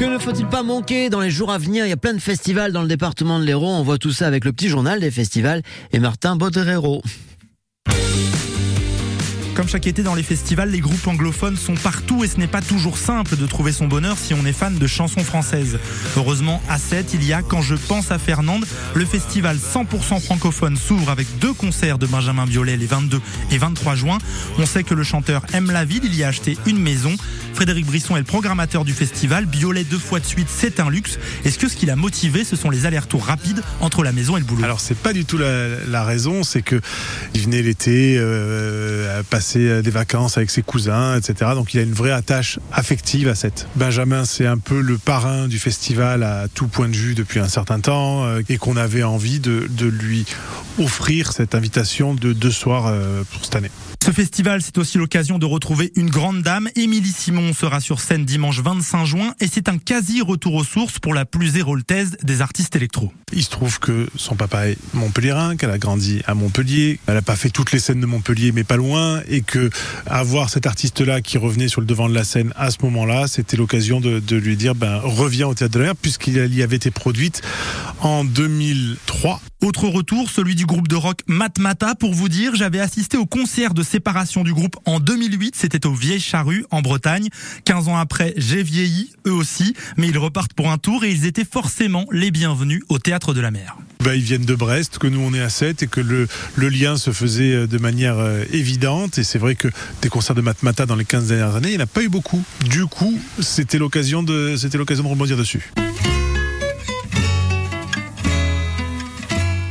Que ne faut-il pas manquer dans les jours à venir? Il y a plein de festivals dans le département de l'Hérault. On voit tout ça avec le petit journal des festivals et Martin Boterero. Comme chaque été dans les festivals, les groupes anglophones sont partout et ce n'est pas toujours simple de trouver son bonheur si on est fan de chansons françaises. Heureusement, à 7, il y a Quand je pense à Fernande, le festival 100% francophone s'ouvre avec deux concerts de Benjamin Biolay les 22 et 23 juin. On sait que le chanteur aime la ville, il y a acheté une maison. Frédéric Brisson est le programmateur du festival. Biolay deux fois de suite, c'est un luxe. Est-ce que ce qui l'a motivé, ce sont les allers-retours rapides entre la maison et le boulot? Alors c'est pas du tout la, raison, c'est que il venait l'été, euh, passer euh, des vacances avec ses cousins, etc. Donc il a une vraie attache affective à cette. Benjamin, c'est un peu le parrain du festival à tout point de vue depuis un certain temps euh, et qu'on avait envie de, de lui offrir cette invitation de deux soirs euh, pour cette année. Ce festival, c'est aussi l'occasion de retrouver une grande dame. Émilie Simon sera sur scène dimanche 25 juin et c'est un quasi retour aux sources pour la plus héroltaise des artistes électro. Il se trouve que son papa est montpelliérain, qu'elle a grandi à Montpellier. Elle n'a pas fait toutes les scènes de Montpellier, mais pas loin. Et que avoir cet artiste-là qui revenait sur le devant de la scène à ce moment-là, c'était l'occasion de, lui dire, ben, reviens au Théâtre de la Mer, puisqu'il y avait été produite en 2003. Autre retour, celui du groupe de rock Matmata. Pour vous dire, j'avais assisté au concert de séparation du groupe en 2008. C'était au Vieille Charrue, en Bretagne. 15 ans après, j'ai vieilli, eux aussi. Mais ils repartent pour un tour et ils étaient forcément les bienvenus au Théâtre de la Mer. Ben, ils viennent de Brest, que nous on est à 7 et que le, lien se faisait de manière euh, évidente. Et c'est vrai que des concerts de Matmata dans les 15 dernières années, il n'y en a pas eu beaucoup. Du coup, c'était l'occasion de, c'était l'occasion de rebondir dessus.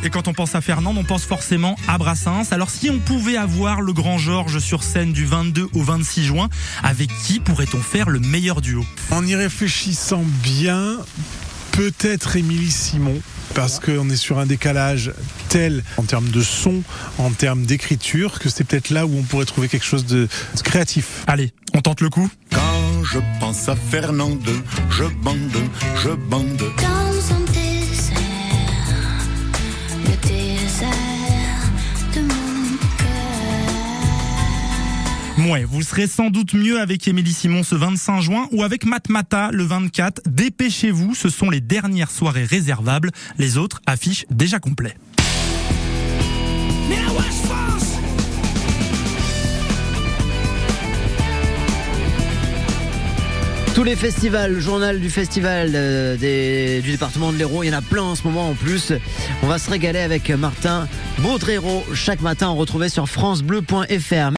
Et quand on pense à Fernande, on pense forcément à Brassens. Alors si on pouvait avoir le grand Georges sur scène du 22 au 26 juin, avec qui pourrait-on faire le meilleur duo? En y réfléchissant bien, peut-être Émilie Simon, parce qu'on est sur un décalage tel en termes de son, en termes d'écriture, que c'est peut-être là où on pourrait trouver quelque chose de créatif. Allez, on tente le coup Quand je pense à Fernande, je bande, je Ouais, vous serez sans doute mieux avec Émilie Simon ce 25 juin ou avec Matmata le 24. Dépêchez-vous, ce sont les dernières soirées réservables. Les autres affichent déjà complet. Tous les festivals, le journal du festival euh, des- du département de l'Hérault, il y en a plein en ce moment en plus. On va se régaler avec Martin Baudrero chaque matin, on retrouvait sur francebleu.fr.